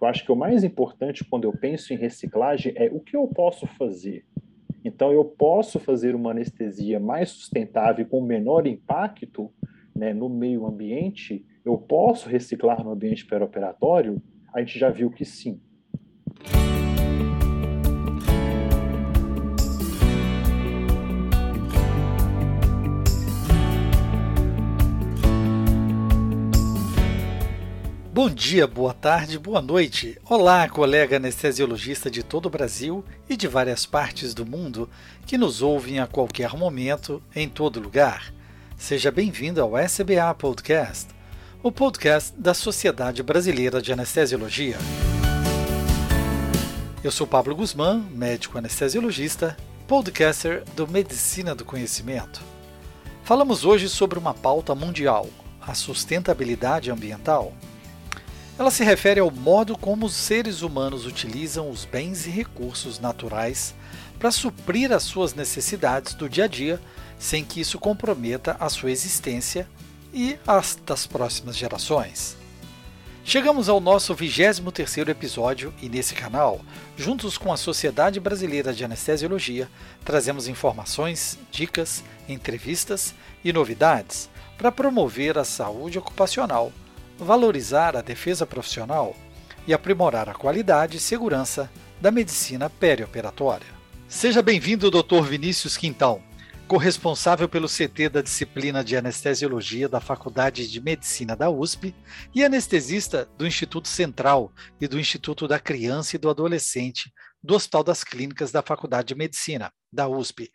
Eu acho que o mais importante quando eu penso em reciclagem é o que eu posso fazer. Então, eu posso fazer uma anestesia mais sustentável com menor impacto né, no meio ambiente? Eu posso reciclar no ambiente perioperatório? A gente já viu que sim. Bom dia, boa tarde, boa noite. Olá, colega anestesiologista de todo o Brasil e de várias partes do mundo que nos ouvem a qualquer momento, em todo lugar. Seja bem-vindo ao SBA Podcast, o podcast da Sociedade Brasileira de Anestesiologia. Eu sou Pablo Guzmán, médico anestesiologista, podcaster do Medicina do Conhecimento. Falamos hoje sobre uma pauta mundial, a sustentabilidade ambiental. Ela se refere ao modo como os seres humanos utilizam os bens e recursos naturais para suprir as suas necessidades do dia a dia, sem que isso comprometa a sua existência e as das próximas gerações. Chegamos ao nosso 23º episódio e nesse canal, juntos com a Sociedade Brasileira de Anestesiologia, trazemos informações, dicas, entrevistas e novidades para promover a saúde ocupacional valorizar a defesa profissional e aprimorar a qualidade e segurança da medicina perioperatória. Seja bem-vindo, Dr. Vinícius Quintão, corresponsável pelo CT da disciplina de Anestesiologia da Faculdade de Medicina da USP e anestesista do Instituto Central e do Instituto da Criança e do Adolescente do Hospital das Clínicas da Faculdade de Medicina, da USP,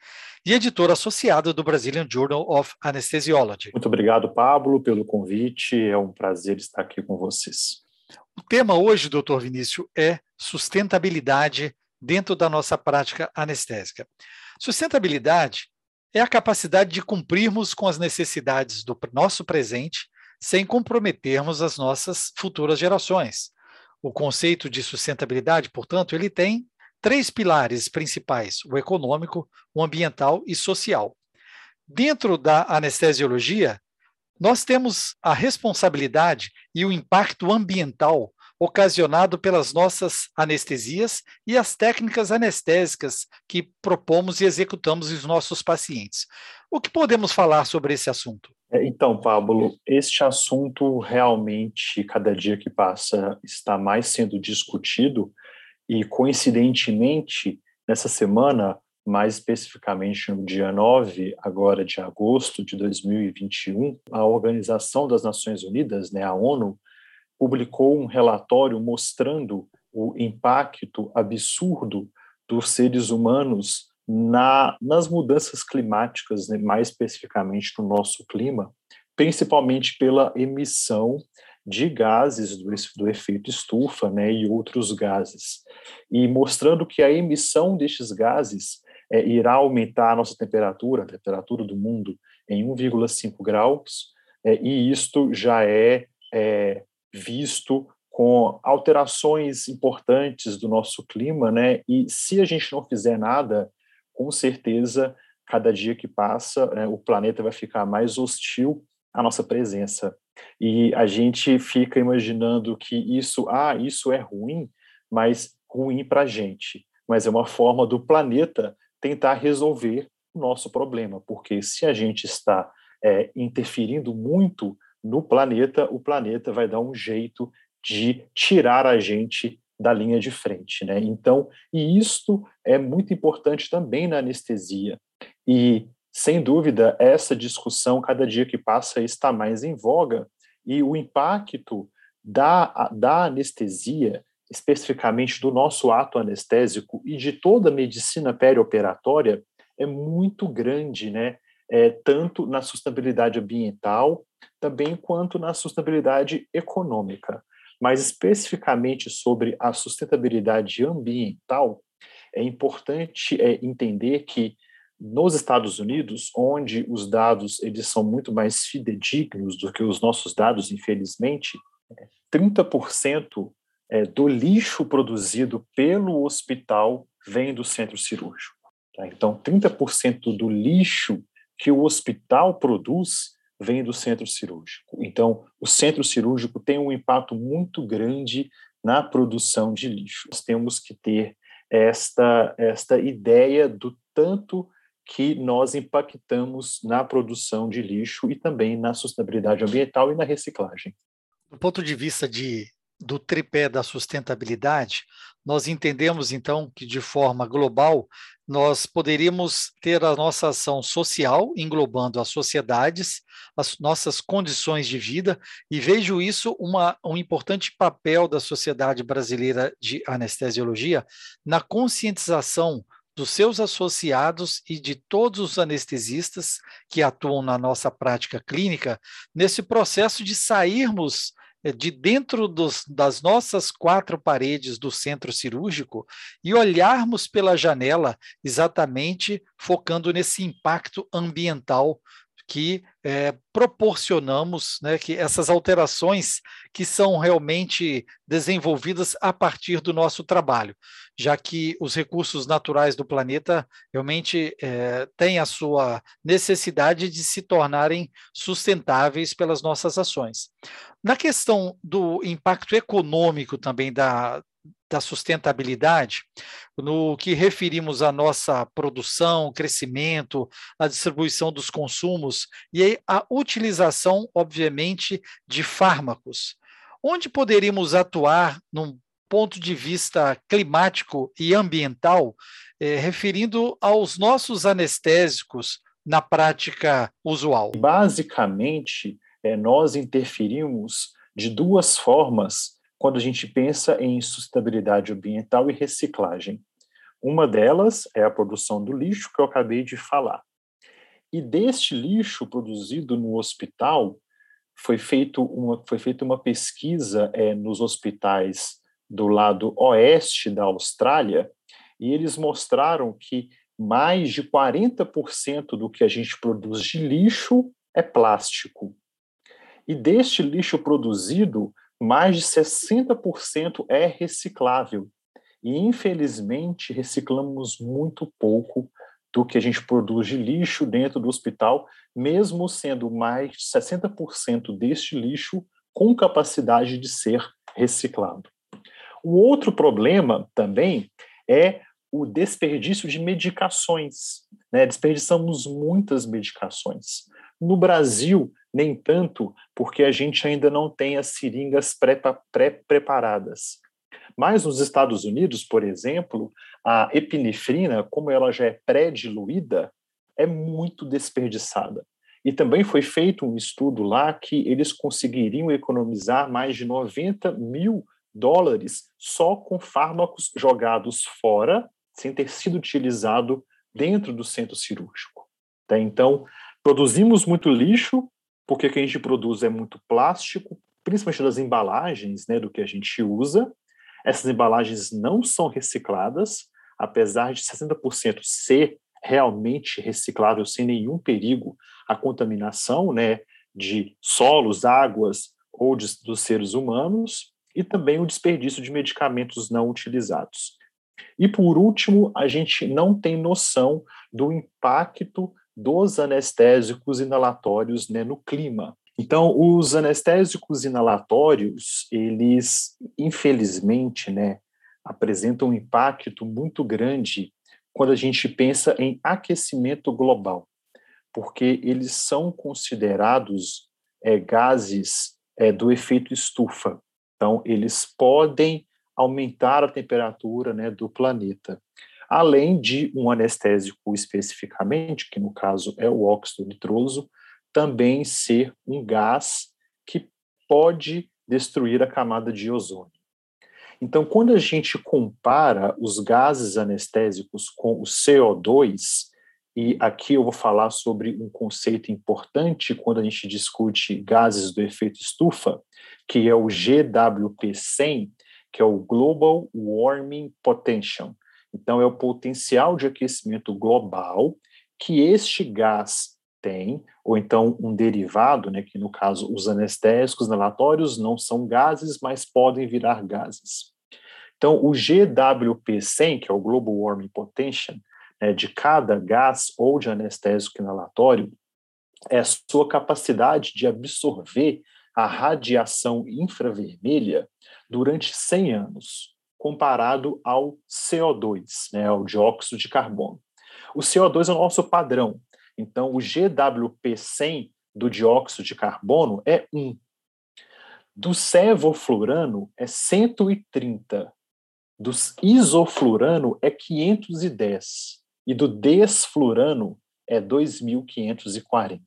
e editor associado do Brazilian Journal of Anesthesiology. Muito obrigado, Pablo, pelo convite. É um prazer estar aqui com vocês. O tema hoje, doutor Vinícius, é sustentabilidade dentro da nossa prática anestésica. Sustentabilidade é a capacidade de cumprirmos com as necessidades do nosso presente sem comprometermos as nossas futuras gerações. O conceito de sustentabilidade, portanto, ele tem três pilares principais: o econômico, o ambiental e social. Dentro da anestesiologia, nós temos a responsabilidade e o impacto ambiental ocasionado pelas nossas anestesias e as técnicas anestésicas que propomos e executamos em nossos pacientes. O que podemos falar sobre esse assunto? É, então, Pablo, este assunto realmente, cada dia que passa, está mais sendo discutido e, coincidentemente, nessa semana, mais especificamente no dia 9, agora de agosto de 2021, a Organização das Nações Unidas, né, a ONU, publicou um relatório mostrando o impacto absurdo dos seres humanos na, nas mudanças climáticas, né, mais especificamente no nosso clima, principalmente pela emissão de gases do, do efeito estufa né, e outros gases, e mostrando que a emissão destes gases é, irá aumentar a nossa temperatura, a temperatura do mundo, em 1,5 graus, é, e isto já é, é visto com alterações importantes do nosso clima, né? E se a gente não fizer nada, com certeza, cada dia que passa, né, o planeta vai ficar mais hostil à nossa presença. E a gente fica imaginando que isso, ah, isso é ruim, mas ruim para a gente. Mas é uma forma do planeta tentar resolver o nosso problema, porque se a gente está é, interferindo muito no planeta, o planeta vai dar um jeito de tirar a gente da linha de frente, né? Então, e isto é muito importante também na anestesia. E sem dúvida, essa discussão cada dia que passa está mais em voga e o impacto da, da anestesia, especificamente do nosso ato anestésico e de toda a medicina perioperatória, é muito grande, né? É, tanto na sustentabilidade ambiental, também quanto na sustentabilidade econômica. Mas especificamente sobre a sustentabilidade ambiental, é importante é, entender que nos Estados Unidos, onde os dados eles são muito mais fidedignos do que os nossos dados, infelizmente, 30% é, do lixo produzido pelo hospital vem do centro cirúrgico. Tá? Então, 30% do lixo que o hospital produz vem do centro cirúrgico. Então, o centro cirúrgico tem um impacto muito grande na produção de lixo. Nós temos que ter esta, esta ideia do tanto que nós impactamos na produção de lixo e também na sustentabilidade ambiental e na reciclagem. Do ponto de vista de, do tripé da sustentabilidade, nós entendemos então que de forma global nós poderíamos ter a nossa ação social englobando as sociedades, as nossas condições de vida, e vejo isso uma, um importante papel da Sociedade Brasileira de Anestesiologia na conscientização dos seus associados e de todos os anestesistas que atuam na nossa prática clínica nesse processo de sairmos é, de dentro dos, das nossas quatro paredes do centro cirúrgico e olharmos pela janela, exatamente focando nesse impacto ambiental que é, proporcionamos, né, que essas alterações que são realmente desenvolvidas a partir do nosso trabalho, já que os recursos naturais do planeta realmente é, têm a sua necessidade de se tornarem sustentáveis pelas nossas ações. Na questão do impacto econômico também da, da sustentabilidade, no que referimos à nossa produção, crescimento, a distribuição dos consumos e a utilização, obviamente, de fármacos. Onde poderíamos atuar num ponto de vista climático e ambiental, eh, referindo aos nossos anestésicos na prática usual? Basicamente, é, nós interferimos de duas formas quando a gente pensa em sustentabilidade ambiental e reciclagem. Uma delas é a produção do lixo, que eu acabei de falar. E deste lixo produzido no hospital, foi, feito uma, foi feita uma pesquisa é, nos hospitais do lado oeste da Austrália, e eles mostraram que mais de 40% do que a gente produz de lixo é plástico. E deste lixo produzido, mais de 60% é reciclável. E, infelizmente, reciclamos muito pouco do que a gente produz de lixo dentro do hospital, mesmo sendo mais de 60% deste lixo com capacidade de ser reciclado. O outro problema também é o desperdício de medicações. Né? Desperdiçamos muitas medicações. No Brasil, nem tanto, porque a gente ainda não tem as seringas pré-preparadas. Mas nos Estados Unidos, por exemplo, a epinefrina, como ela já é pré-diluída, é muito desperdiçada. E também foi feito um estudo lá que eles conseguiriam economizar mais de 90 mil dólares só com fármacos jogados fora, sem ter sido utilizado dentro do centro cirúrgico. Tá? Então, produzimos muito lixo, porque o que a gente produz é muito plástico, principalmente das embalagens, né, do que a gente usa. Essas embalagens não são recicladas, apesar de 60% ser realmente reciclável sem nenhum perigo à contaminação, né, de solos, águas ou de, dos seres humanos, e também o desperdício de medicamentos não utilizados. E por último, a gente não tem noção do impacto dos anestésicos inalatórios né, no clima. Então, os anestésicos inalatórios, eles, infelizmente, né, apresentam um impacto muito grande quando a gente pensa em aquecimento global, porque eles são considerados é, gases é, do efeito estufa. Então, eles podem aumentar a temperatura né, do planeta além de um anestésico especificamente, que no caso é o óxido nitroso, também ser um gás que pode destruir a camada de ozônio. Então, quando a gente compara os gases anestésicos com o CO2, e aqui eu vou falar sobre um conceito importante quando a gente discute gases do efeito estufa, que é o GWP100, que é o Global Warming Potential. Então, é o potencial de aquecimento global que este gás tem, ou então um derivado, né, que no caso os anestésicos inalatórios não são gases, mas podem virar gases. Então, o GWP100, que é o Global Warming Potential, né, de cada gás ou de anestésico inalatório, é a sua capacidade de absorver a radiação infravermelha durante 100 anos, comparado ao CO2, né, ao dióxido de carbono. O CO2 é o nosso padrão, então o GWP100 do dióxido de carbono é 1. Do sevoflurano é 130. Do isoflurano é 510. E do desflurano é 2540.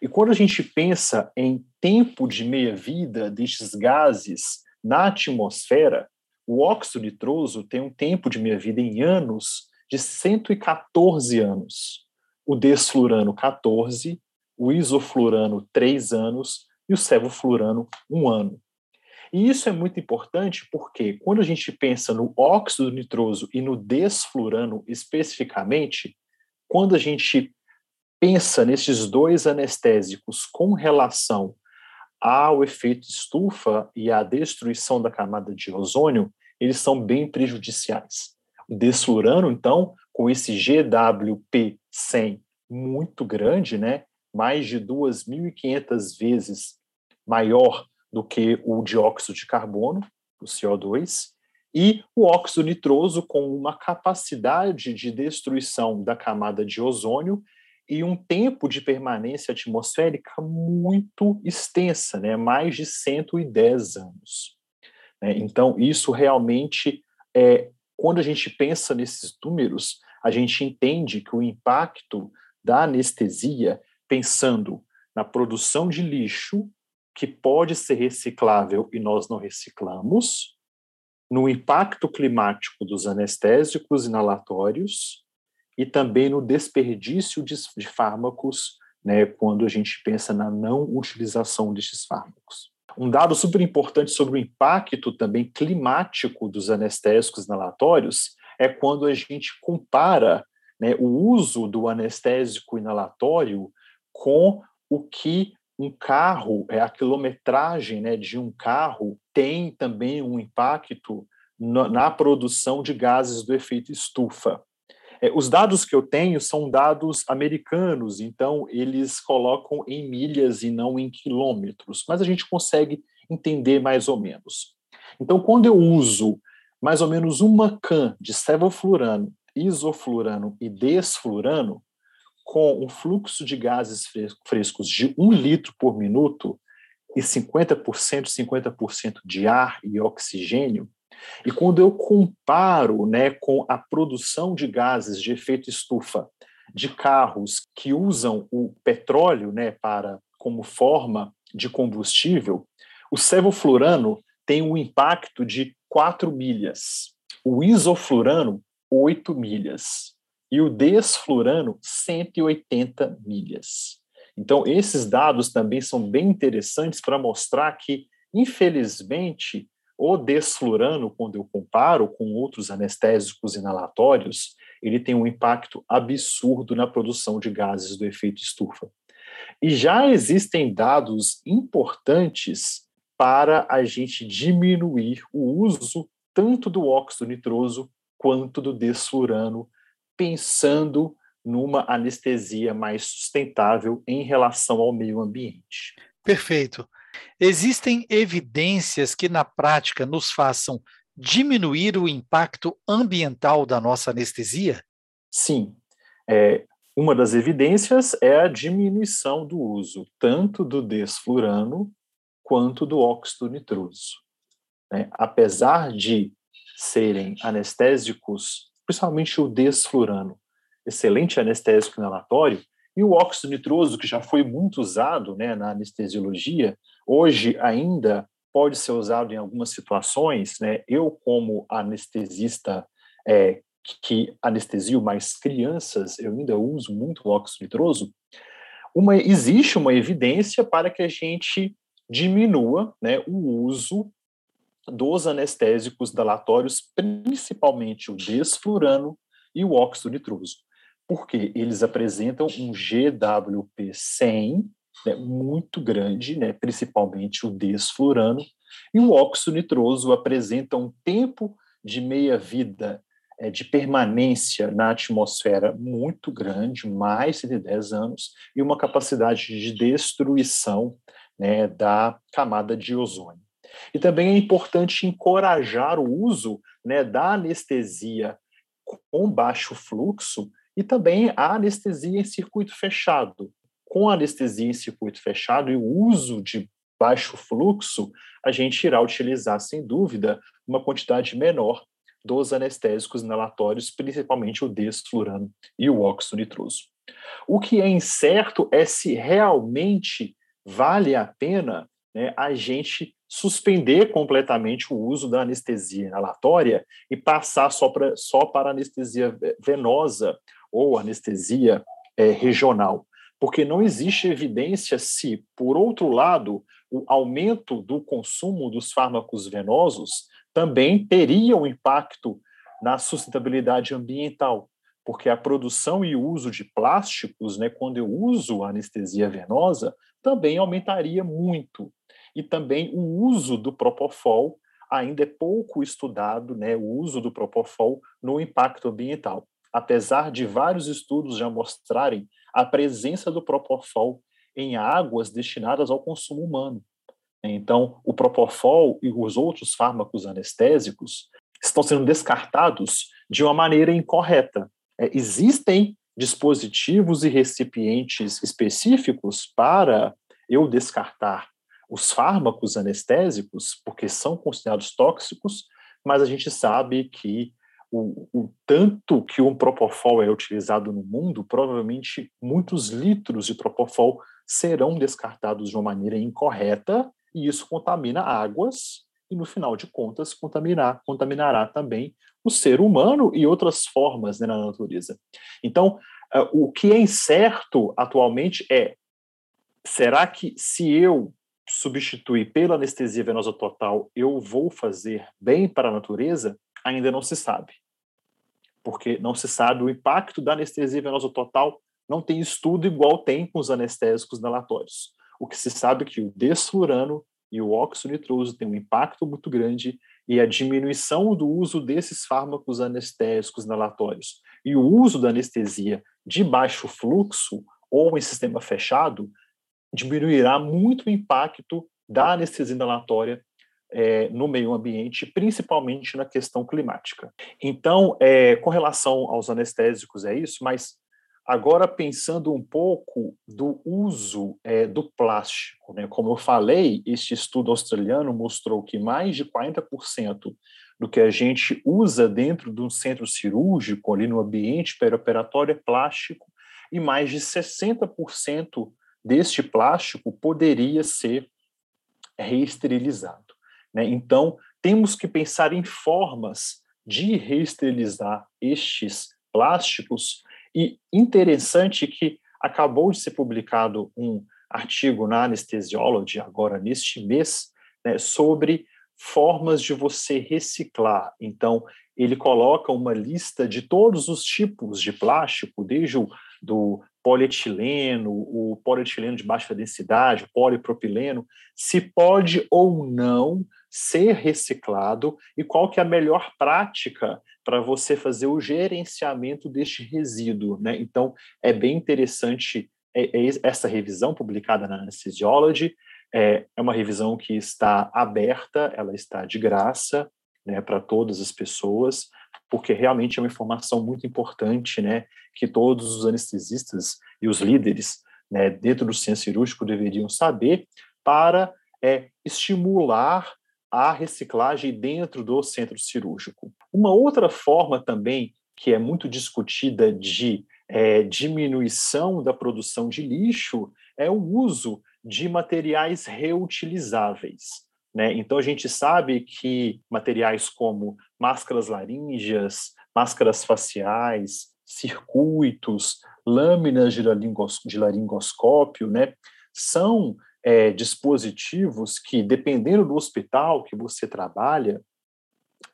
E quando a gente pensa em tempo de meia-vida destes gases na atmosfera, o óxido nitroso tem um tempo de meia-vida em anos de 114 anos. O desflurano, 14, o isoflurano, 3 anos, e o sevoflurano, 1 ano. E isso é muito importante porque, quando a gente pensa no óxido nitroso e no desflurano especificamente, quando a gente pensa nesses dois anestésicos com relação ao efeito estufa e à destruição da camada de ozônio, eles são bem prejudiciais. O desflurano, então, com esse GWP100 muito grande, né, mais de 2.500 vezes maior do que o dióxido de carbono, o CO2, e o óxido nitroso com uma capacidade de destruição da camada de ozônio e um tempo de permanência atmosférica muito extensa, né? mais de 110 anos. Né? Então, isso realmente é. Quando a gente pensa nesses números, a gente entende que o impacto da anestesia, pensando na produção de lixo, que pode ser reciclável e nós não reciclamos, no impacto climático dos anestésicos inalatórios e também no desperdício de, de fármacos, né, quando a gente pensa na não utilização destes fármacos. Um dado super importante sobre o impacto também climático dos anestésicos inalatórios é quando a gente compara né, o uso do anestésico inalatório com o que um carro, é a quilometragem né, de um carro tem também um impacto na, na produção de gases do efeito estufa. É, os dados que eu tenho são dados americanos, então eles colocam em milhas e não em quilômetros, mas a gente consegue entender mais ou menos. Então, quando eu uso mais ou menos uma can de sevoflurano, isoflurano e desflurano, com um fluxo de gases frescos de um litro por minuto e 50%, 50% de ar e oxigênio, e quando eu comparo né, com a produção de gases de efeito estufa de carros que usam o petróleo né, para como forma de combustível, o sevoflurano tem um impacto de 4 milhas, o isoflurano, 8 milhas, e o desflurano, 180 milhas. Então, esses dados também são bem interessantes para mostrar que, infelizmente, o desflurano, quando eu comparo com outros anestésicos inalatórios, ele tem um impacto absurdo na produção de gases do efeito estufa. E já existem dados importantes para a gente diminuir o uso tanto do óxido nitroso quanto do desflurano, pensando numa anestesia mais sustentável em relação ao meio ambiente. Perfeito. Existem evidências que, na prática, nos façam diminuir o impacto ambiental da nossa anestesia? Sim. É, uma das evidências é a diminuição do uso tanto do desflurano quanto do óxido nitroso. É, apesar de serem anestésicos, principalmente o desflurano, excelente anestésico inalatório, e o óxido nitroso, que já foi muito usado né, na anestesiologia, hoje ainda pode ser usado em algumas situações. Né? Eu, como anestesista é, que anestesio mais crianças, eu ainda uso muito óxido nitroso. Uma, existe uma evidência para que a gente diminua né, o uso dos anestésicos dalatórios, principalmente o desflurano e o óxido nitroso porque eles apresentam um GWP100 né, muito grande, né, principalmente o desflurano, e o óxido nitroso apresenta um tempo de meia-vida é, de permanência na atmosfera muito grande, mais de 10 anos, e uma capacidade de destruição né, da camada de ozônio. E também é importante encorajar o uso né, da anestesia com baixo fluxo e também a anestesia em circuito fechado. Com anestesia em circuito fechado e o uso de baixo fluxo, a gente irá utilizar, sem dúvida, uma quantidade menor dos anestésicos inalatórios, principalmente o desflurano e o óxido nitroso. O que é incerto é se realmente vale a pena né, a gente suspender completamente o uso da anestesia inalatória e passar só, pra, só para anestesia venosa ou anestesia é, regional. Porque não existe evidência se, por outro lado, o aumento do consumo dos fármacos venosos também teria um impacto na sustentabilidade ambiental, porque a produção e uso de plásticos, né, quando eu uso anestesia venosa, também aumentaria muito. E também o uso do propofol ainda é pouco estudado, né, o uso do propofol no impacto ambiental. Apesar de vários estudos já mostrarem a presença do propofol em águas destinadas ao consumo humano. Então, o propofol e os outros fármacos anestésicos estão sendo descartados de uma maneira incorreta. É, existem dispositivos e recipientes específicos para eu descartar os fármacos anestésicos, porque são considerados tóxicos, mas a gente sabe que o, o, tanto que um propofol é utilizado no mundo, provavelmente muitos litros de propofol serão descartados de uma maneira incorreta e isso contamina águas e, no final de contas, contaminar, contaminará também o ser humano e outras formas né, na natureza. Então, uh, o que é incerto atualmente é: será que se eu substituir pela anestesia venosa total, eu vou fazer bem para a natureza? Ainda não se sabe. Porque não se sabe o impacto da anestesia venosa total, não tem estudo igual tem com os anestésicos inalatórios. O que se sabe é que o desflurano e o óxido nitroso têm um impacto muito grande e a diminuição do uso desses fármacos anestésicos inalatórios e o uso da anestesia de baixo fluxo ou em sistema fechado diminuirá muito o impacto da anestesia inalatória é, no meio ambiente, principalmente na questão climática. Então, é, com relação aos anestésicos, é isso, mas Agora, pensando um pouco do uso é, do plástico, né? como eu falei, este estudo australiano mostrou que mais de 40% do que a gente usa dentro de um centro cirúrgico, ali no ambiente perioperatório, é plástico, e mais de 60% deste plástico poderia ser reesterilizado. Né? Então, temos que pensar em formas de reesterilizar estes plásticos e interessante que acabou de ser publicado um artigo na Anesthesiology, agora neste mês, né, sobre formas de você reciclar. Então, ele coloca uma lista de todos os tipos de plástico, desde o do polietileno, o polietileno de baixa densidade, o polipropileno, se pode ou não ser reciclado e qual que é a melhor prática para você fazer o gerenciamento deste resíduo. Né? Então, é bem interessante é, é essa revisão publicada na Anesthesiology, é, é uma revisão que está aberta, ela está de graça né, para todas as pessoas, porque realmente é uma informação muito importante, né, que todos os anestesistas e os líderes né, dentro do centro cirúrgico deveriam saber para é, estimular a reciclagem dentro do centro cirúrgico. Uma outra forma também que é muito discutida de é, diminuição da produção de lixo é o uso de materiais reutilizáveis. Né? Então, a gente sabe que materiais como máscaras laríngeas, máscaras faciais, circuitos, lâminas de, laringos, de laringoscópio, né, são é, dispositivos que, dependendo do hospital que você trabalha,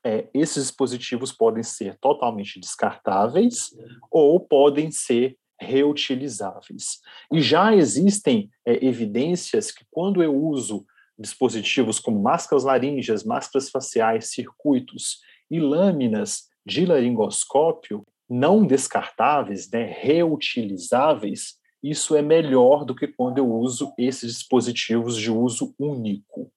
é, esses dispositivos podem ser totalmente descartáveis ou podem ser reutilizáveis. E já existem é, evidências que, quando eu uso dispositivos como máscaras laríngeas, máscaras faciais, circuitos e lâminas de laringoscópio não descartáveis, né, reutilizáveis, isso é melhor do que quando eu uso esses dispositivos de uso único.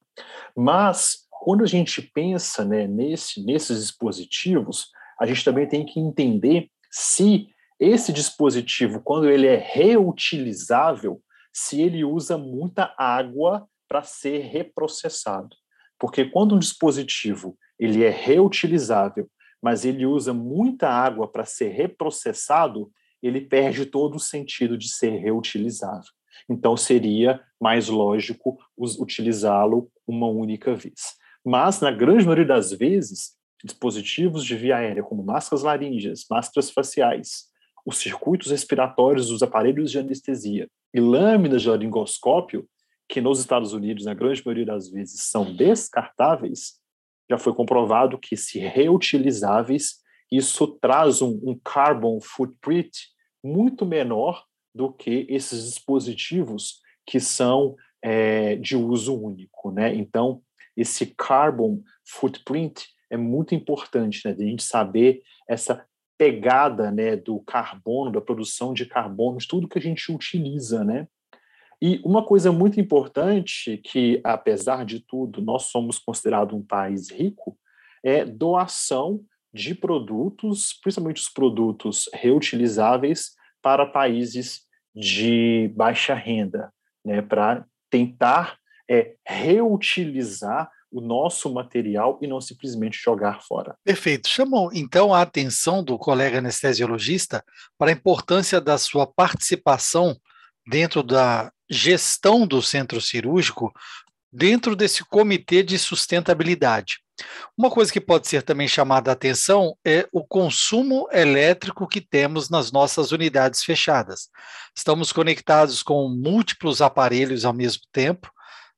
Mas, quando a gente pensa né, nesse, nesses dispositivos, a gente também tem que entender se esse dispositivo, quando ele é reutilizável, se ele usa muita água para ser reprocessado. Porque quando um dispositivo ele é reutilizável, mas ele usa muita água para ser reprocessado, ele perde todo o sentido de ser reutilizável. Então, seria mais lógico utilizá-lo uma única vez. Mas, na grande maioria das vezes, dispositivos de via aérea, como máscaras laríngeas, máscaras faciais, os circuitos respiratórios dos aparelhos de anestesia e lâminas de laringoscópio, que nos Estados Unidos, na grande maioria das vezes, são descartáveis, já foi comprovado que, se reutilizáveis, isso traz um, um carbon footprint muito menor do que esses dispositivos que são é, de uso único, né? Então, esse carbon footprint é muito importante, né? De a gente saber essa pegada, né, do carbono, da produção de carbono, de tudo que a gente utiliza, né? E uma coisa muito importante que, apesar de tudo, nós somos considerados um país rico, é doação de produtos, principalmente os produtos reutilizáveis, para países de baixa renda, né, para tentar é, reutilizar o nosso material e não simplesmente jogar fora. Perfeito. Chamou então a atenção do colega anestesiologista para a importância da sua participação dentro da gestão do centro cirúrgico, dentro desse comitê de sustentabilidade. Uma coisa que pode ser também chamada a atenção é o consumo elétrico que temos nas nossas unidades fechadas. Estamos conectados com múltiplos aparelhos ao mesmo tempo,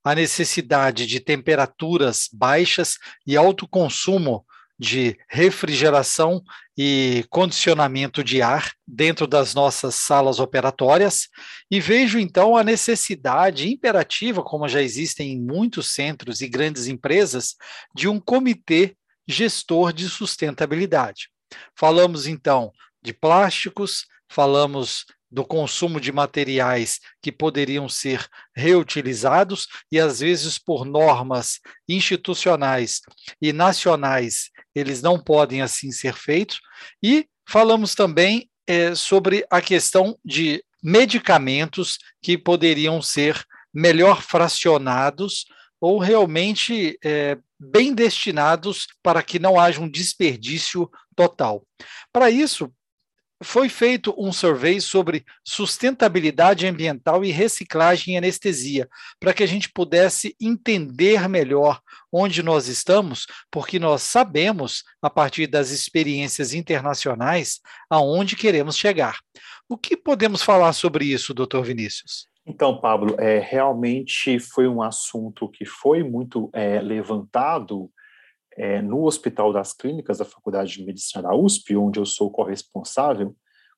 a necessidade de temperaturas baixas e alto consumo de refrigeração e condicionamento de ar dentro das nossas salas operatórias e vejo então a necessidade imperativa, como já existem em muitos centros e grandes empresas, de um comitê gestor de sustentabilidade. Falamos então de plásticos, falamos do consumo de materiais que poderiam ser reutilizados e às vezes por normas institucionais e nacionais eles não podem assim ser feitos e falamos também é, sobre a questão de medicamentos que poderiam ser melhor fracionados ou realmente é, bem destinados para que não haja um desperdício total. Para isso, foi feito um survey sobre sustentabilidade ambiental e reciclagem em anestesia, para que a gente pudesse entender melhor onde nós estamos, porque nós sabemos, a partir das experiências internacionais, aonde queremos chegar. O que podemos falar sobre isso, doutor Vinícius? Então, Pablo, é, realmente foi um assunto que foi muito é, levantado é, no Hospital das Clínicas da Faculdade de Medicina da USP, onde eu sou corresponsável,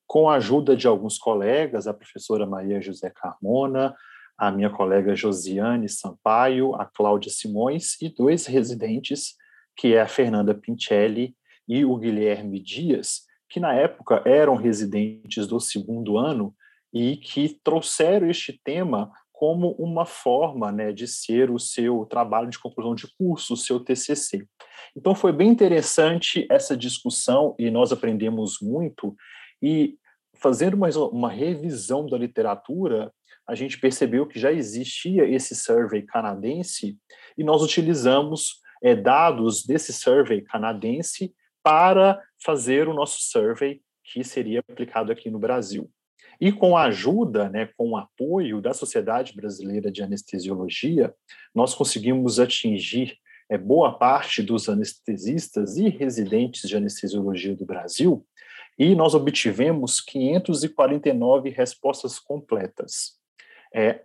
com a ajuda de alguns colegas, a professora Maria José Carmona, a minha colega Josiane Sampaio, a Cláudia Simões e dois residentes, que é a Fernanda Pincelli e o Guilherme Dias, que na época eram residentes do segundo ano e que trouxeram este tema como uma forma né, de ser o seu trabalho de conclusão de curso, o seu TCC. Então foi bem interessante essa discussão e nós aprendemos muito e fazendo uma, uma revisão da literatura, a gente percebeu que já existia esse survey canadense e nós utilizamos é, dados desse survey canadense para fazer o nosso survey que seria aplicado aqui no Brasil. E com a ajuda, né, com o apoio da Sociedade Brasileira de Anestesiologia, nós conseguimos atingir é, boa parte dos anestesistas e residentes de anestesiologia do Brasil, e nós obtivemos 549 respostas completas. É,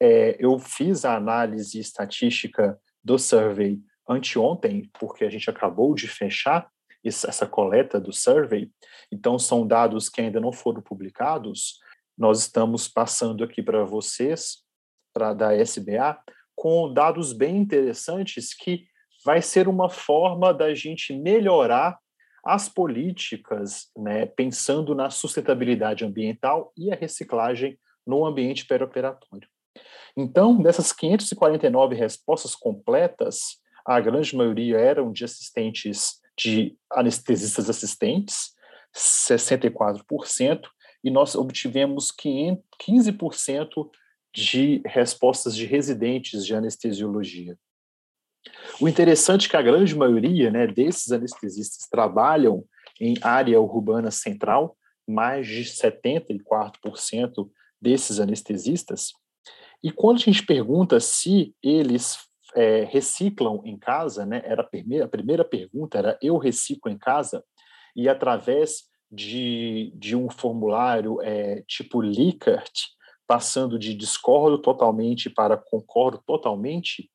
é, eu fiz a análise estatística do survey anteontem, porque a gente acabou de fechar essa coleta do survey, então são dados que ainda não foram publicados. Nós estamos passando aqui para vocês, para da SBA, com dados bem interessantes que vai ser uma forma da gente melhorar as políticas, né, pensando na sustentabilidade ambiental e a reciclagem no ambiente perioperatório. Então, dessas 549 respostas completas, a grande maioria eram de assistentes, de anestesistas assistentes, 64%, e nós obtivemos 15% de respostas de residentes de anestesiologia. O interessante é que a grande maioria né, desses anestesistas trabalham em área urbana central, mais de 74% desses anestesistas. E quando a gente pergunta se eles é, reciclam em casa, né, era a primeira, a primeira pergunta era eu reciclo em casa, e através de, de um formulário é, tipo Likert, passando de discordo totalmente para concordo totalmente,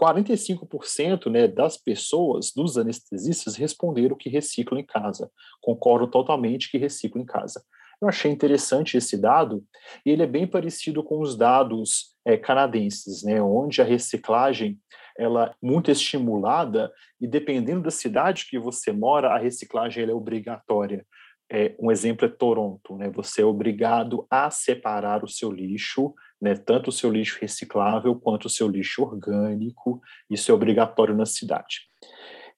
45% né, das pessoas, dos anestesistas, responderam que reciclam em casa. Concordo totalmente que reciclam em casa. Eu achei interessante esse dado, e ele é bem parecido com os dados é, canadenses, né, onde a reciclagem ela é muito estimulada, e dependendo da cidade que você mora, a reciclagem é obrigatória. É, um exemplo é Toronto, né? Você é obrigado a separar o seu lixo, né? Tanto o seu lixo reciclável quanto o seu lixo orgânico. Isso é obrigatório na cidade.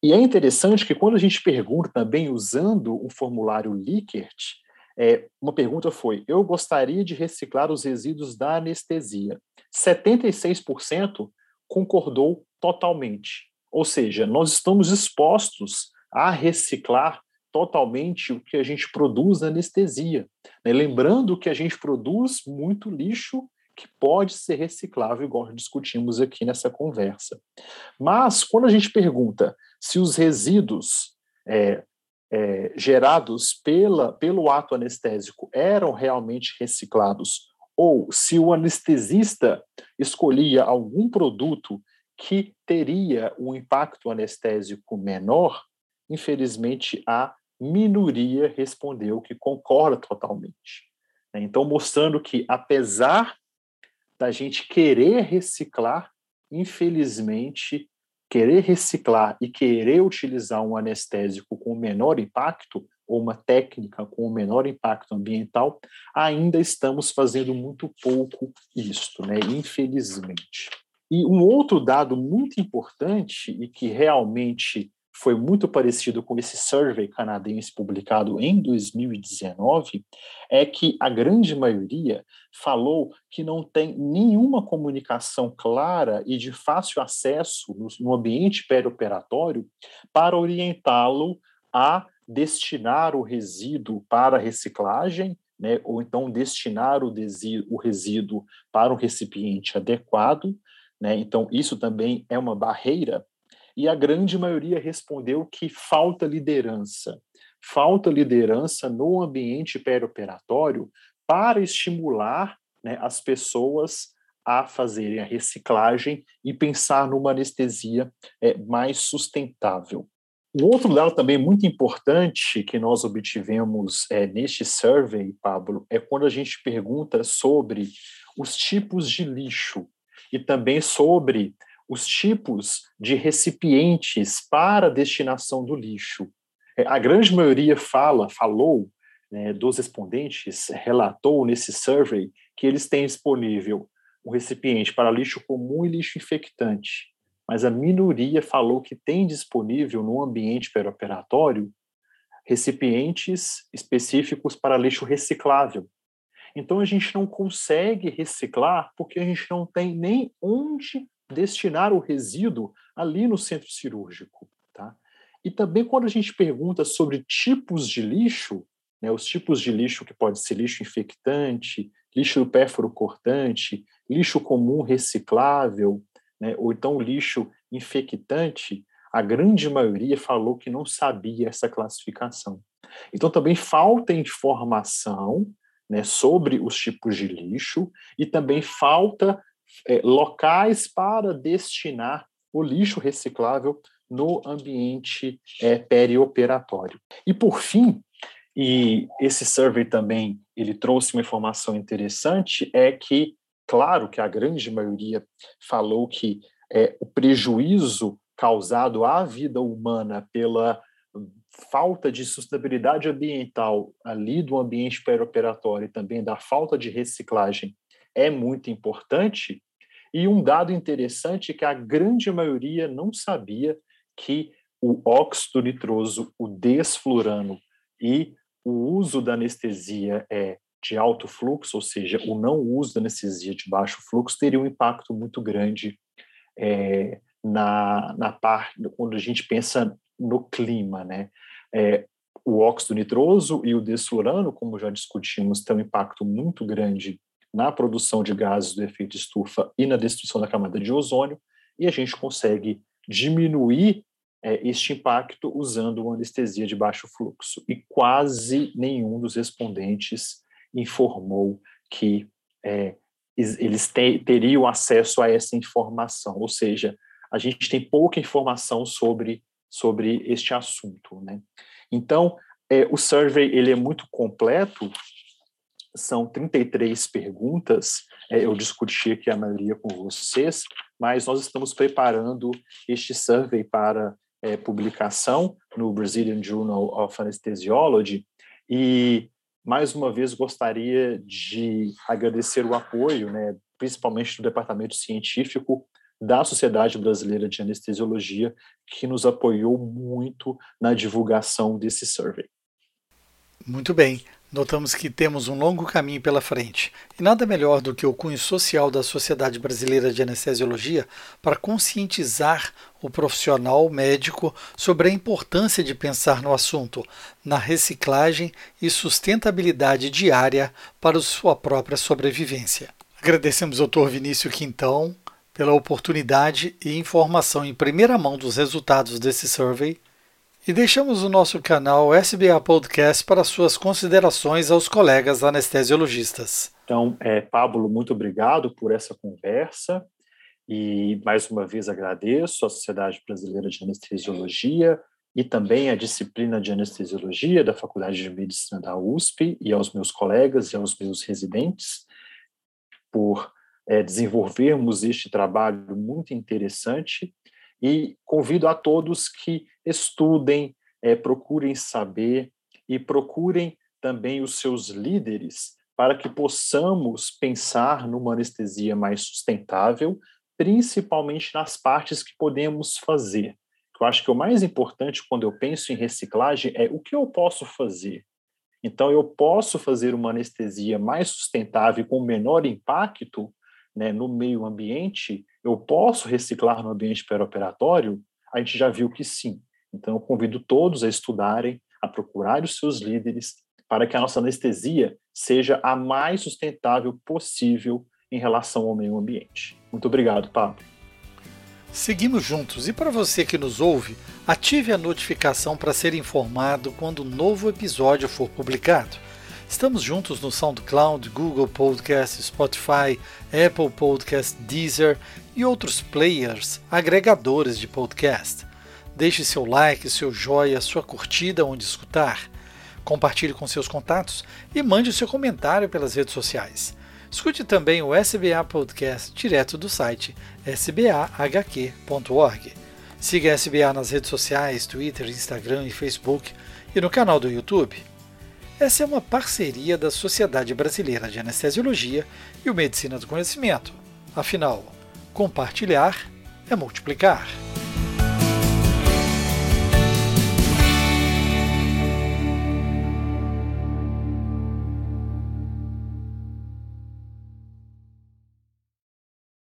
E é interessante que quando a gente pergunta também usando o formulário Likert, é, uma pergunta foi: eu gostaria de reciclar os resíduos da anestesia. 76% concordou totalmente. Ou seja, nós estamos expostos a reciclar totalmente o que a gente produz na anestesia. Né? Lembrando que a gente produz muito lixo que pode ser reciclável, igual discutimos aqui nessa conversa. Mas, quando a gente pergunta se os resíduos é, é, gerados pela, pelo ato anestésico eram realmente reciclados, ou se o anestesista escolhia algum produto que teria um impacto anestésico menor, infelizmente a minoria respondeu que concorda totalmente. Né? Então, mostrando que, apesar da gente querer reciclar, infelizmente, querer reciclar e querer utilizar um anestésico com menor impacto, ou uma técnica com menor impacto ambiental, ainda estamos fazendo muito pouco isto, né? infelizmente. E um outro dado muito importante e que realmente foi muito parecido com esse survey canadense publicado em 2019, é que a grande maioria falou que não tem nenhuma comunicação clara e de fácil acesso no, no ambiente perioperatório para orientá-lo a destinar o resíduo para reciclagem, né, ou então destinar o, o resíduo para um recipiente adequado. Né, então, isso também é uma barreira e a grande maioria respondeu que falta liderança. Falta liderança no ambiente perioperatório para estimular né, as pessoas a fazerem a reciclagem e pensar numa anestesia é, mais sustentável. Um outro dado também muito importante que nós obtivemos é, neste survey, Pablo, é quando a gente pergunta sobre os tipos de lixo e também sobre os tipos de recipientes para a destinação do lixo. É, a grande maioria fala, falou, né, dos respondentes, relatou nesse survey que eles têm disponível um recipiente para lixo comum e lixo infectante, mas a minoria falou que tem disponível no ambiente perioperatório recipientes específicos para lixo reciclável. Então a gente não consegue reciclar porque a gente não tem nem onde destinar o resíduo ali no centro cirúrgico. Tá? E também quando a gente pergunta sobre tipos de lixo, né, os tipos de lixo que pode ser lixo infectante, lixo pérfuro cortante, lixo comum reciclável, né, ou então lixo infectante, a grande maioria falou que não sabia essa classificação. Então também falta informação né, sobre os tipos de lixo e também falta é, locais para destinar o lixo reciclável no ambiente é, perioperatório. E por fim, e esse survey também ele trouxe uma informação interessante é que claro que a grande maioria falou que é, o prejuízo causado à vida humana pela falta de sustentabilidade ambiental ali do ambiente perioperatório e também da falta de reciclagem é muito importante. E um dado interessante é que a grande maioria não sabia que o óxido nitroso, o desflurano e o uso da anestesia é de alto fluxo, ou seja, o não uso da anestesia de baixo fluxo, teria um impacto muito grande é, na, na parte, quando a gente pensa no clima, né? É, o óxido nitroso e o desflurano, como já discutimos, têm um impacto muito grande na produção de gases do efeito estufa e na destruição da camada de ozônio, e a gente consegue diminuir é, este impacto usando uma anestesia de baixo fluxo. E quase nenhum dos respondentes informou que é, eles te, teriam acesso a essa informação, ou seja, a gente tem pouca informação sobre, sobre este assunto. Né? Então, é, o survey ele é muito completo, são 33 perguntas, é, eu discuti aqui a maioria com vocês, mas nós estamos preparando este survey para é, publicação no Brazilian Journal of Anesthesiology e mais uma vez gostaria de agradecer o apoio, né, principalmente do departamento científico da Sociedade Brasileira de Anestesiologia, que nos apoiou muito na divulgação desse survey. Muito bem. Notamos que temos um longo caminho pela frente, e nada melhor do que o cunho social da Sociedade Brasileira de Anestesiologia para conscientizar o profissional médico sobre a importância de pensar no assunto, na reciclagem e sustentabilidade diária para sua própria sobrevivência. Agradecemos ao Dr. Vinícius Quintão pela oportunidade e informação em primeira mão dos resultados desse survey e deixamos o nosso canal SBA Podcast para suas considerações aos colegas anestesiologistas. Então, é, Pablo, muito obrigado por essa conversa e mais uma vez agradeço à Sociedade Brasileira de Anestesiologia e também à disciplina de anestesiologia da Faculdade de Medicina da USP e aos meus colegas e aos meus residentes por é, desenvolvermos este trabalho muito interessante e convido a todos que estudem, é, procurem saber e procurem também os seus líderes para que possamos pensar numa anestesia mais sustentável, principalmente nas partes que podemos fazer. Eu acho que o mais importante quando eu penso em reciclagem é o que eu posso fazer. Então, eu posso fazer uma anestesia mais sustentável com menor impacto né, no meio ambiente, eu posso reciclar no ambiente perioperatório? A gente já viu que sim. Então, eu convido todos a estudarem, a procurar os seus líderes, para que a nossa anestesia seja a mais sustentável possível em relação ao meio ambiente. Muito obrigado, Pablo. Seguimos juntos e para você que nos ouve, ative a notificação para ser informado quando um novo episódio for publicado. Estamos juntos no SoundCloud, Google Podcast, Spotify, Apple Podcast, Deezer e outros players agregadores de podcast. Deixe seu like, seu joia, sua curtida onde escutar. Compartilhe com seus contatos e mande seu comentário pelas redes sociais. Escute também o SBA Podcast direto do site sbahq.org. Siga a SBA nas redes sociais, Twitter, Instagram e Facebook e no canal do YouTube. Essa é uma parceria da Sociedade Brasileira de Anestesiologia e o Medicina do Conhecimento. Afinal, compartilhar é multiplicar.